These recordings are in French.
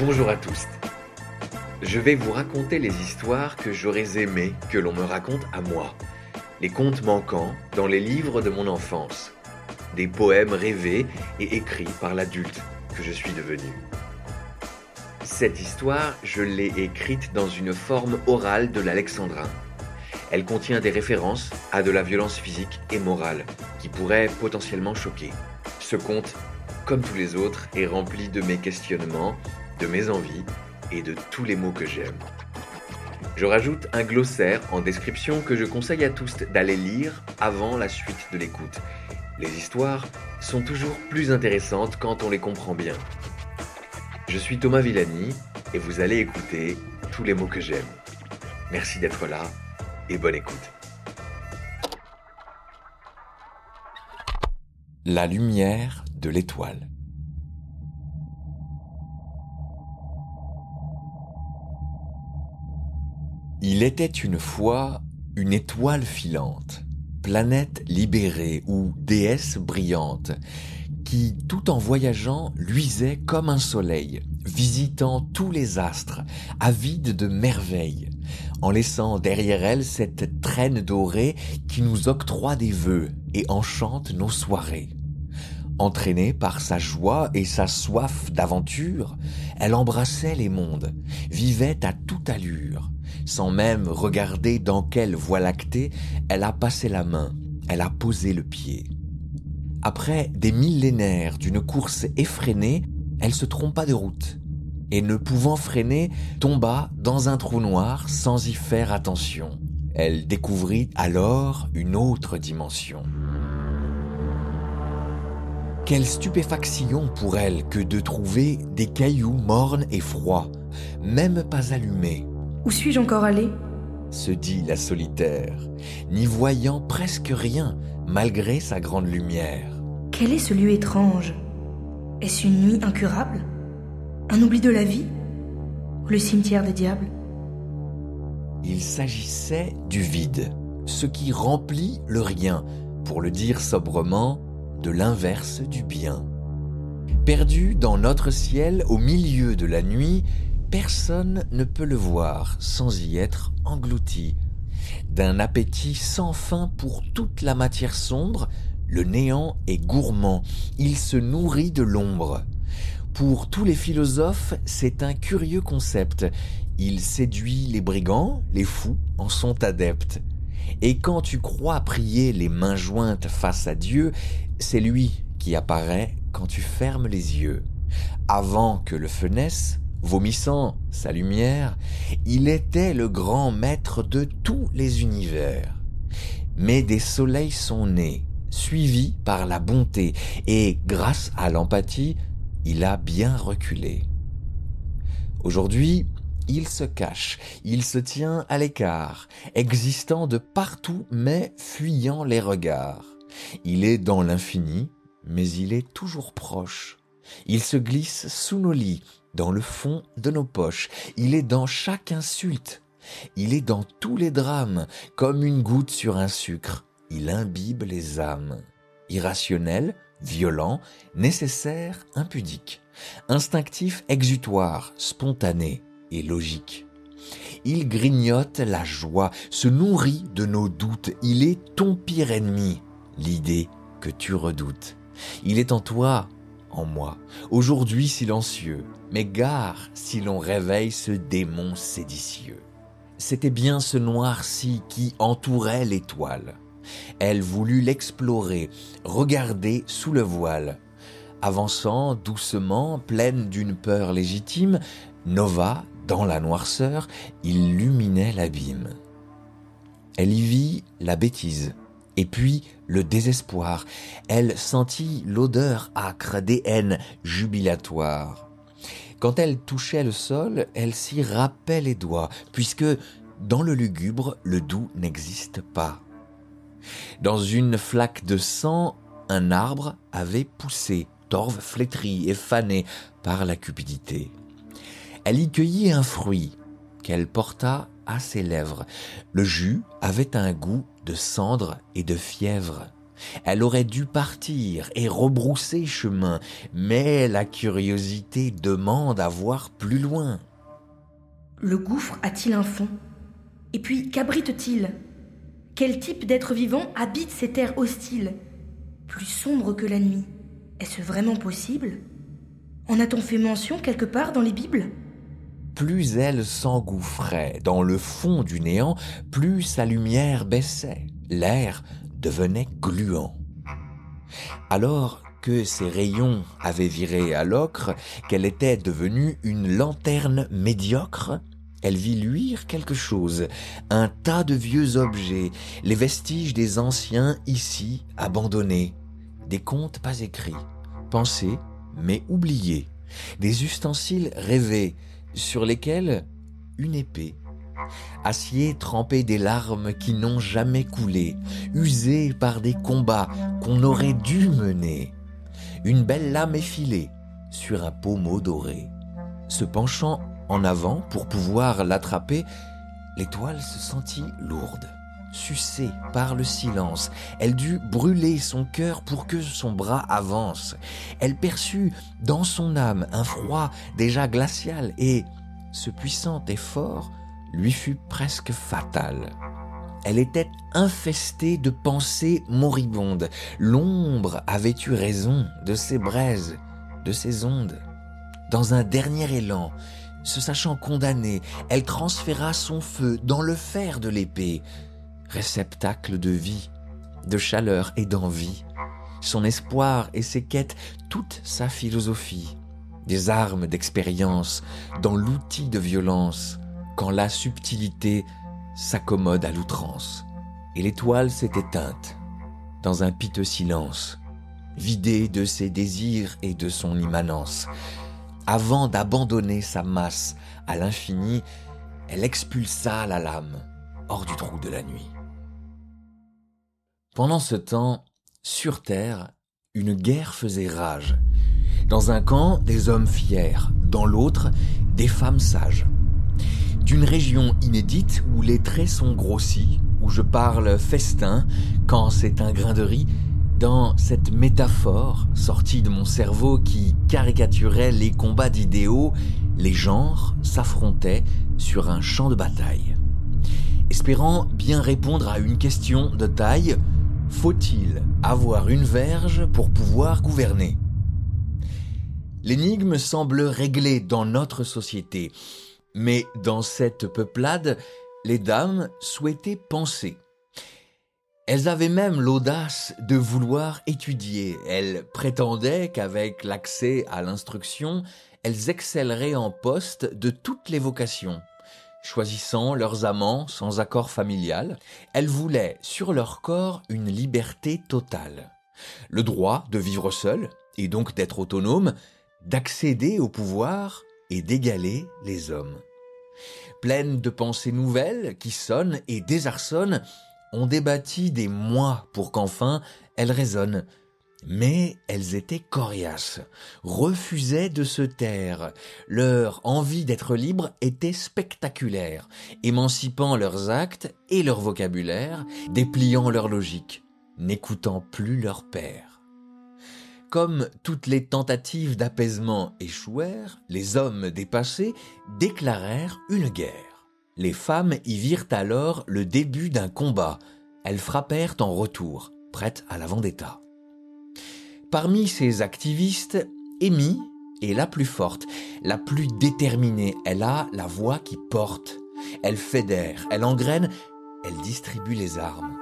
Bonjour à tous. Je vais vous raconter les histoires que j'aurais aimé que l'on me raconte à moi. Les contes manquants dans les livres de mon enfance. Des poèmes rêvés et écrits par l'adulte que je suis devenu. Cette histoire, je l'ai écrite dans une forme orale de l'alexandrin. Elle contient des références à de la violence physique et morale qui pourraient potentiellement choquer. Ce conte, comme tous les autres, est rempli de mes questionnements, de mes envies et de tous les mots que j'aime. Je rajoute un glossaire en description que je conseille à tous d'aller lire avant la suite de l'écoute. Les histoires sont toujours plus intéressantes quand on les comprend bien. Je suis Thomas Villani et vous allez écouter tous les mots que j'aime. Merci d'être là et bonne écoute. La lumière de l'étoile. Il était une fois une étoile filante, planète libérée ou déesse brillante, qui, tout en voyageant, luisait comme un soleil, visitant tous les astres, avide de merveilles, en laissant derrière elle cette traîne dorée qui nous octroie des vœux et enchante nos soirées. Entraînée par sa joie et sa soif d'aventure, elle embrassait les mondes, vivait à toute allure. Sans même regarder dans quelle voie lactée, elle a passé la main, elle a posé le pied. Après des millénaires d'une course effrénée, elle se trompa de route et ne pouvant freiner, tomba dans un trou noir sans y faire attention. Elle découvrit alors une autre dimension. Quelle stupéfaction pour elle que de trouver des cailloux mornes et froids, même pas allumés. Où suis-je encore allé? se dit la solitaire, n'y voyant presque rien malgré sa grande lumière. Quel est ce lieu étrange? Est-ce une nuit incurable? Un oubli de la vie? Le cimetière des diables? Il s'agissait du vide, ce qui remplit le rien, pour le dire sobrement, de l'inverse du bien. Perdu dans notre ciel au milieu de la nuit, personne ne peut le voir sans y être englouti. D'un appétit sans fin pour toute la matière sombre, le néant est gourmand, il se nourrit de l'ombre. Pour tous les philosophes, c'est un curieux concept. Il séduit les brigands, les fous en sont adeptes. Et quand tu crois prier les mains jointes face à Dieu, c'est lui qui apparaît quand tu fermes les yeux. Avant que le naisse, vomissant sa lumière, il était le grand maître de tous les univers. Mais des soleils sont nés, suivis par la bonté, et grâce à l'empathie, il a bien reculé. Aujourd'hui, il se cache, il se tient à l'écart, existant de partout mais fuyant les regards. Il est dans l'infini, mais il est toujours proche. Il se glisse sous nos lits, dans le fond de nos poches. Il est dans chaque insulte. Il est dans tous les drames, comme une goutte sur un sucre. Il imbibe les âmes. Irrationnel, violent, nécessaire, impudique. Instinctif, exutoire, spontané et logique. Il grignote la joie, se nourrit de nos doutes. Il est ton pire ennemi, l'idée que tu redoutes. Il est en toi, en moi, aujourd'hui silencieux, mais gare si l'on réveille ce démon séditieux. C'était bien ce noir-ci qui entourait l'étoile. Elle voulut l'explorer, regarder sous le voile. Avançant doucement, pleine d'une peur légitime, Nova, dans la noirceur, illuminait l'abîme. Elle y vit la bêtise, et puis le désespoir. Elle sentit l'odeur âcre des haines jubilatoires. Quand elle touchait le sol, elle s'y râpait les doigts, puisque dans le lugubre, le doux n'existe pas. Dans une flaque de sang, un arbre avait poussé, torve flétri et fané par la cupidité. Elle y cueillit un fruit qu'elle porta à ses lèvres. Le jus avait un goût de cendre et de fièvre. Elle aurait dû partir et rebrousser chemin, mais la curiosité demande à voir plus loin. Le gouffre a-t-il un fond? Et puis, qu'abrite-t-il? Quel type d'être vivant habite ces terres hostiles? Plus sombres que la nuit. Est-ce vraiment possible? En a-t-on fait mention quelque part dans les Bibles? Plus elle s'engouffrait dans le fond du néant, plus sa lumière baissait. L'air devenait gluant. Alors que ses rayons avaient viré à l'ocre, qu'elle était devenue une lanterne médiocre, elle vit luire quelque chose, un tas de vieux objets, les vestiges des anciens ici abandonnés, des contes pas écrits, pensés mais oubliés, des ustensiles rêvés sur lesquels une épée acier trempé des larmes qui n'ont jamais coulé, usé par des combats qu'on aurait dû mener. Une belle lame effilée sur un pommeau doré. Se penchant en avant pour pouvoir l'attraper, l'étoile se sentit lourde, sucée par le silence. Elle dut brûler son cœur pour que son bras avance. Elle perçut dans son âme un froid déjà glacial et, ce puissant effort, lui fut presque fatale. Elle était infestée de pensées moribondes. L'ombre avait eu raison de ses braises, de ses ondes. Dans un dernier élan, se sachant condamnée, elle transféra son feu dans le fer de l'épée, réceptacle de vie, de chaleur et d'envie, son espoir et ses quêtes, toute sa philosophie, des armes d'expérience dans l'outil de violence, quand la subtilité s'accommode à l'outrance. Et l'étoile s'est éteinte dans un piteux silence, vidée de ses désirs et de son immanence. Avant d'abandonner sa masse à l'infini, elle expulsa la lame hors du trou de la nuit. Pendant ce temps, sur Terre, une guerre faisait rage. Dans un camp, des hommes fiers, dans l'autre, des femmes sages d'une région inédite où les traits sont grossis, où je parle festin quand c'est un grain de riz, dans cette métaphore sortie de mon cerveau qui caricaturait les combats d'idéaux, les genres s'affrontaient sur un champ de bataille. Espérant bien répondre à une question de taille, faut-il avoir une verge pour pouvoir gouverner? L'énigme semble réglée dans notre société. Mais dans cette peuplade, les dames souhaitaient penser. Elles avaient même l'audace de vouloir étudier. Elles prétendaient qu'avec l'accès à l'instruction, elles excelleraient en poste de toutes les vocations. Choisissant leurs amants sans accord familial, elles voulaient sur leur corps une liberté totale. Le droit de vivre seul, et donc d'être autonome, d'accéder au pouvoir et d'égaler les hommes. Pleines de pensées nouvelles qui sonnent et désarçonnent, on débattit des mois pour qu'enfin elles résonnent. Mais elles étaient coriaces, refusaient de se taire. Leur envie d'être libre était spectaculaire, émancipant leurs actes et leur vocabulaire, dépliant leur logique, n'écoutant plus leur père. Comme toutes les tentatives d'apaisement échouèrent, les hommes dépassés déclarèrent une guerre. Les femmes y virent alors le début d'un combat. Elles frappèrent en retour, prêtes à la vendetta. Parmi ces activistes, Amy est la plus forte, la plus déterminée. Elle a la voix qui porte. Elle fédère, elle engraine, elle distribue les armes.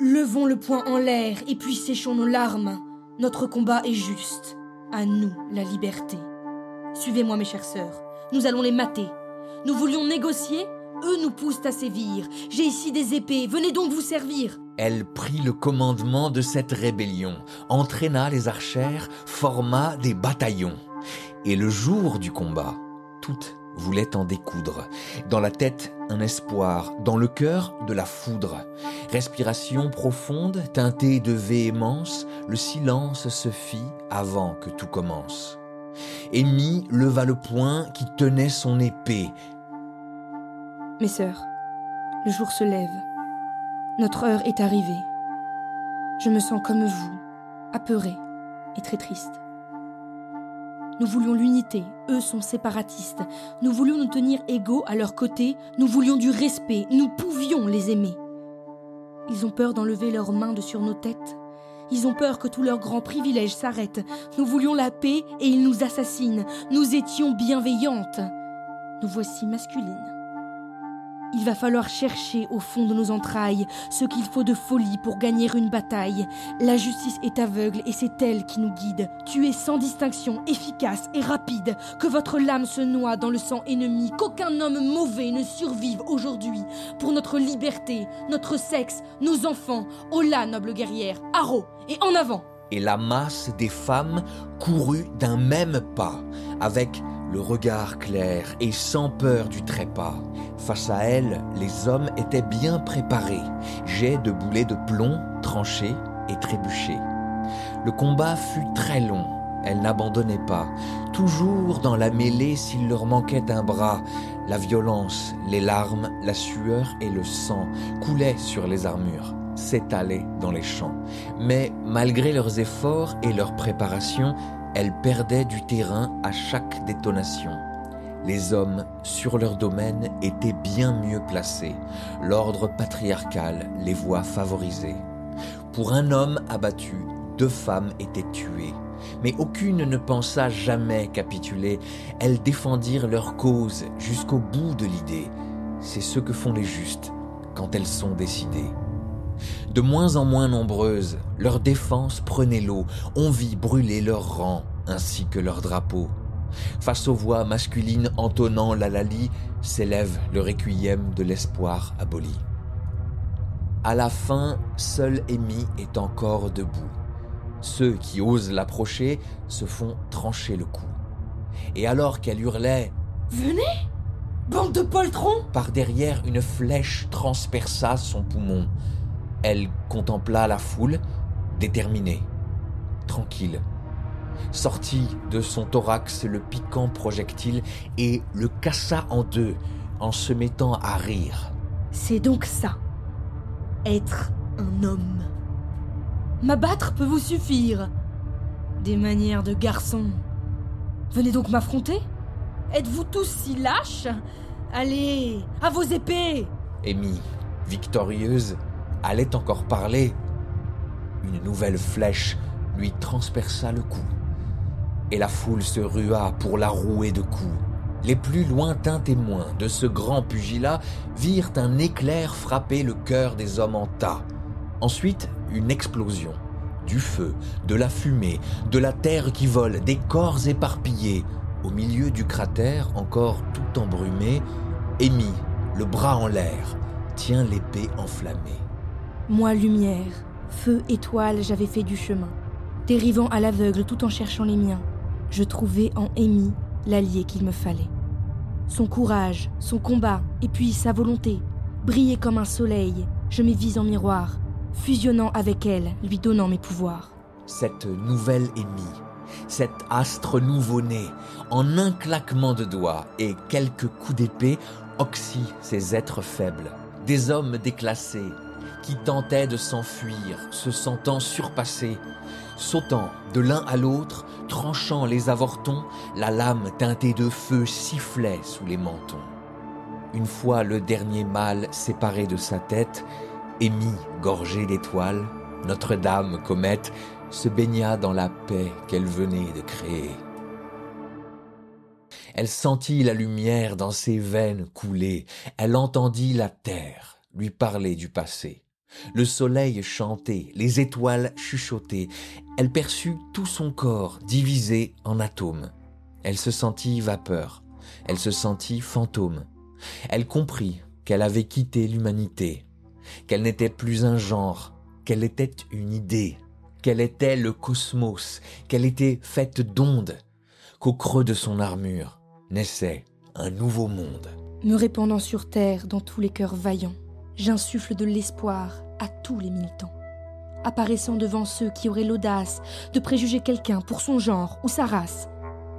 Levons le poing en l'air et puis séchons nos larmes. Notre combat est juste. À nous, la liberté. Suivez-moi, mes chères sœurs. Nous allons les mater. Nous voulions négocier, eux nous poussent à sévir. J'ai ici des épées, venez donc vous servir. Elle prit le commandement de cette rébellion, entraîna les archères, forma des bataillons. Et le jour du combat, toutes voulait en découdre. Dans la tête, un espoir, dans le cœur, de la foudre. Respiration profonde, teintée de véhémence, le silence se fit avant que tout commence. Amy leva le poing qui tenait son épée. Mes sœurs, le jour se lève. Notre heure est arrivée. Je me sens comme vous, apeurée et très triste. Nous voulions l'unité, eux sont séparatistes. Nous voulions nous tenir égaux à leur côté, nous voulions du respect, nous pouvions les aimer. Ils ont peur d'enlever leurs mains de sur nos têtes. Ils ont peur que tous leurs grands privilèges s'arrêtent. Nous voulions la paix et ils nous assassinent. Nous étions bienveillantes. Nous voici masculines. Il va falloir chercher au fond de nos entrailles ce qu'il faut de folie pour gagner une bataille. La justice est aveugle et c'est elle qui nous guide. Tuer sans distinction, efficace et rapide. Que votre lame se noie dans le sang ennemi. Qu'aucun homme mauvais ne survive aujourd'hui. Pour notre liberté, notre sexe, nos enfants. Hola, noble guerrière. Haro et en avant. Et la masse des femmes courut d'un même pas, avec le regard clair et sans peur du trépas. Face à elle, les hommes étaient bien préparés, jets de boulets de plomb tranchés et trébuchés. Le combat fut très long, elles n'abandonnaient pas, toujours dans la mêlée s'il leur manquait un bras. La violence, les larmes, la sueur et le sang coulaient sur les armures, s'étalaient dans les champs. Mais malgré leurs efforts et leur préparation, elles perdaient du terrain à chaque détonation. Les hommes, sur leur domaine, étaient bien mieux placés. L'ordre patriarcal les voit favorisés. Pour un homme abattu, deux femmes étaient tuées. Mais aucune ne pensa jamais capituler. Elles défendirent leur cause jusqu'au bout de l'idée. C'est ce que font les justes quand elles sont décidées. De moins en moins nombreuses, leur défense prenait l'eau, on vit brûler leurs rangs ainsi que leurs drapeaux. Face aux voix masculines entonnant la lali, s'élève le requiem de l'espoir aboli. À la fin, seul Amy est encore debout. Ceux qui osent l'approcher se font trancher le cou. Et alors qu'elle hurlait Venez Bande de poltrons Par derrière, une flèche transperça son poumon. Elle contempla la foule, déterminée, tranquille. Sortit de son thorax le piquant projectile et le cassa en deux en se mettant à rire. C'est donc ça. Être un homme. M'abattre peut vous suffire. Des manières de garçon. Venez donc m'affronter Êtes-vous tous si lâches? Allez, à vos épées Amy, victorieuse, allait encore parler. Une nouvelle flèche lui transperça le cou. Et la foule se rua pour la rouer de coups. Les plus lointains témoins de ce grand pugilat virent un éclair frapper le cœur des hommes en tas. Ensuite, une explosion. Du feu, de la fumée, de la terre qui vole, des corps éparpillés. Au milieu du cratère, encore tout embrumé, Amy, le bras en l'air, tient l'épée enflammée. Moi, lumière, feu, étoile, j'avais fait du chemin. Dérivant à l'aveugle tout en cherchant les miens, je trouvais en Amy l'allié qu'il me fallait. Son courage, son combat, et puis sa volonté, brillaient comme un soleil, je m'y vis en miroir, fusionnant avec elle, lui donnant mes pouvoirs. Cette nouvelle Amy, cet astre nouveau-né, en un claquement de doigts et quelques coups d'épée, oxy ces êtres faibles, des hommes déclassés, qui tentaient de s'enfuir, se sentant surpassés, sautant de l'un à l'autre, tranchant les avortons, la lame teintée de feu sifflait sous les mentons. Une fois le dernier mâle séparé de sa tête, émis gorgé d'étoiles, Notre-Dame, comète, se baigna dans la paix qu'elle venait de créer. Elle sentit la lumière dans ses veines couler, elle entendit la terre lui parler du passé. Le soleil chantait, les étoiles chuchotaient. Elle perçut tout son corps divisé en atomes. Elle se sentit vapeur. Elle se sentit fantôme. Elle comprit qu'elle avait quitté l'humanité, qu'elle n'était plus un genre, qu'elle était une idée, qu'elle était le cosmos, qu'elle était faite d'ondes, qu'au creux de son armure naissait un nouveau monde. Me répandant sur terre dans tous les cœurs vaillants, j'insuffle de l'espoir à tous les militants. Apparaissant devant ceux qui auraient l'audace de préjuger quelqu'un pour son genre ou sa race,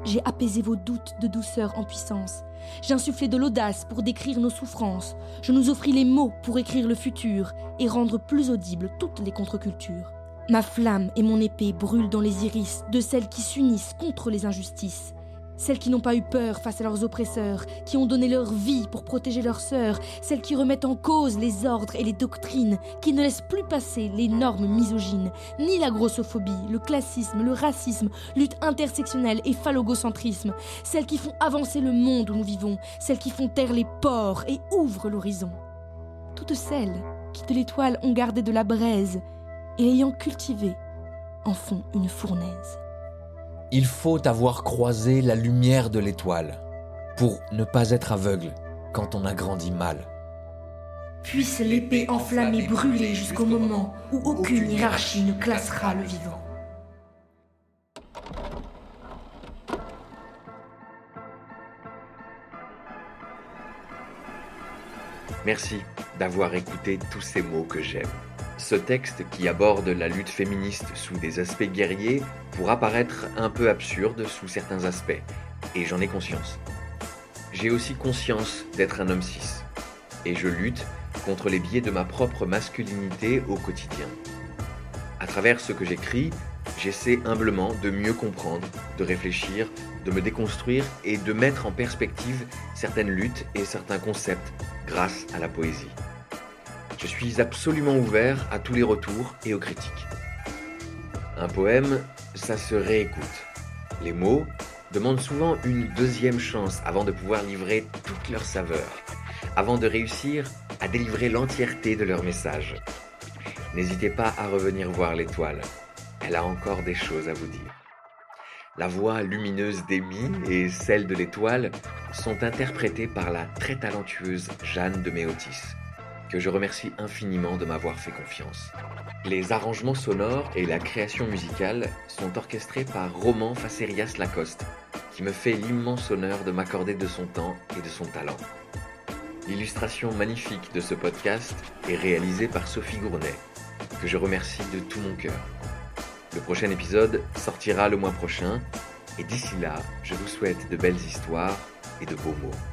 j'ai apaisé vos doutes de douceur en puissance. J'ai insufflé de l'audace pour décrire nos souffrances. Je nous offris les mots pour écrire le futur et rendre plus audibles toutes les contre-cultures. Ma flamme et mon épée brûlent dans les iris de celles qui s'unissent contre les injustices. Celles qui n'ont pas eu peur face à leurs oppresseurs, qui ont donné leur vie pour protéger leurs sœurs, celles qui remettent en cause les ordres et les doctrines, qui ne laissent plus passer les normes misogynes, ni la grossophobie, le classisme, le racisme, lutte intersectionnelle et phallogocentrisme, celles qui font avancer le monde où nous vivons, celles qui font taire les porcs et ouvrent l'horizon. Toutes celles qui de l'étoile ont gardé de la braise, et ayant cultivé, en font une fournaise. Il faut avoir croisé la lumière de l'étoile pour ne pas être aveugle quand on a grandi mal. Puisse l'épée enflammée brûler jusqu'au moment où aucune hiérarchie ne classera le vivant. Merci d'avoir écouté tous ces mots que j'aime. Ce texte qui aborde la lutte féministe sous des aspects guerriers pourra paraître un peu absurde sous certains aspects, et j'en ai conscience. J'ai aussi conscience d'être un homme cis, et je lutte contre les biais de ma propre masculinité au quotidien. À travers ce que j'écris, j'essaie humblement de mieux comprendre, de réfléchir, de me déconstruire et de mettre en perspective certaines luttes et certains concepts grâce à la poésie. Je suis absolument ouvert à tous les retours et aux critiques. Un poème, ça se réécoute. Les mots demandent souvent une deuxième chance avant de pouvoir livrer toute leur saveur, avant de réussir à délivrer l'entièreté de leur message. N'hésitez pas à revenir voir l'étoile. Elle a encore des choses à vous dire. La voix lumineuse d'Amy et celle de l'étoile sont interprétées par la très talentueuse Jeanne de Méotis que je remercie infiniment de m'avoir fait confiance. Les arrangements sonores et la création musicale sont orchestrés par Roman Facerias Lacoste, qui me fait l'immense honneur de m'accorder de son temps et de son talent. L'illustration magnifique de ce podcast est réalisée par Sophie Gournet, que je remercie de tout mon cœur. Le prochain épisode sortira le mois prochain, et d'ici là, je vous souhaite de belles histoires et de beaux mots.